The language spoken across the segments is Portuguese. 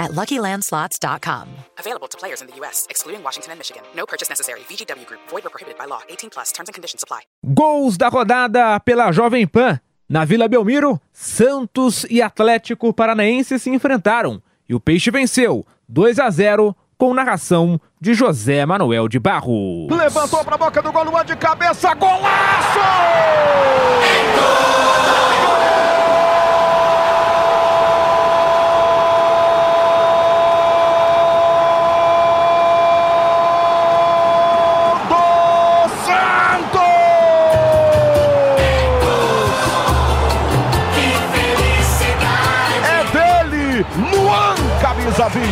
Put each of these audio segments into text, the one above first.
at LuckyLandSlots.com. Available to players in the U.S., excluding Washington and Michigan. No purchase necessary. VGW Group. Void or prohibited by law. 18 plus. Terms and conditions apply. Gols da rodada pela Jovem Pan. Na Vila Belmiro, Santos e Atlético Paranaense se enfrentaram e o Peixe venceu 2 a 0 com narração de José Manuel de Barro. Levantou para a boca do gol, de cabeça, golaço! Do camisa 20.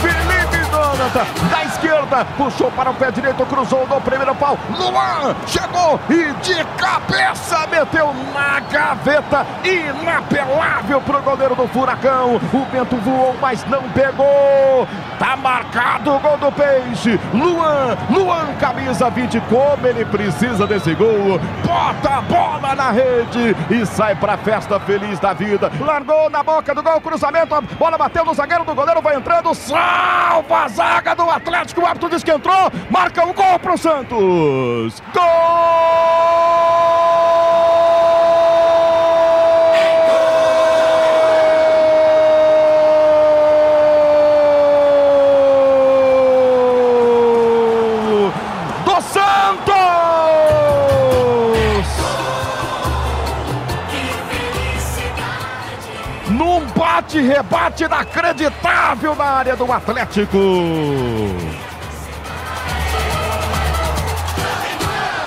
Felipe Donata, da esquerda, puxou para o pé direito, cruzou no primeiro pau. Luan chegou e de cabeça meteu na gaveta, inapelável para o goleiro do Furacão. O Bento voou, mas não pegou. Tá marcado o gol do Peixe. Luan, Luan, camisa 20, como ele precisa desse gol. Bota a bola na rede e sai pra festa feliz da vida. Largou na boca do gol, cruzamento, a bola bateu no zagueiro do goleiro, vai entrando, salva a zaga do Atlético. O árbitro diz que entrou, marca um gol pro Santos. Gol Num bate-rebate inacreditável na área do Atlético.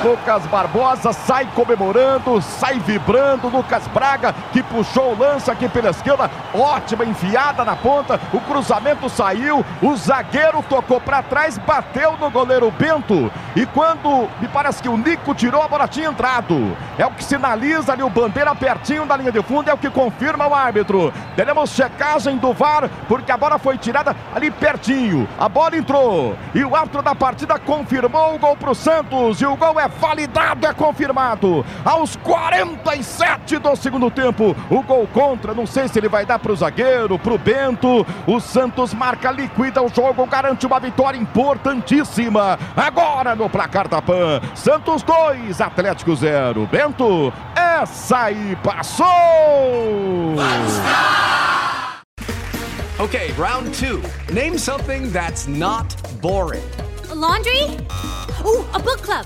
Lucas Barbosa sai comemorando, sai vibrando. Lucas Braga que puxou o lance aqui pela esquerda. Ótima enfiada na ponta. O cruzamento saiu. O zagueiro tocou para trás, bateu no goleiro Bento. E quando me parece que o Nico tirou, a bola tinha entrado. É o que sinaliza ali o bandeira pertinho da linha de fundo. É o que confirma o árbitro. Teremos checagem do VAR, porque a bola foi tirada ali pertinho. A bola entrou. E o árbitro da partida confirmou o gol para o Santos. E o gol é validado, é confirmado. Aos 47 do segundo tempo, o gol contra, não sei se ele vai dar para o zagueiro, para o Bento. O Santos marca, liquida o jogo, garante uma vitória importantíssima. Agora no placar da PAN, Santos 2, Atlético 0. Bento, essa aí passou! Okay, round two. Name something that's not boring. A laundry? Ooh, a book club.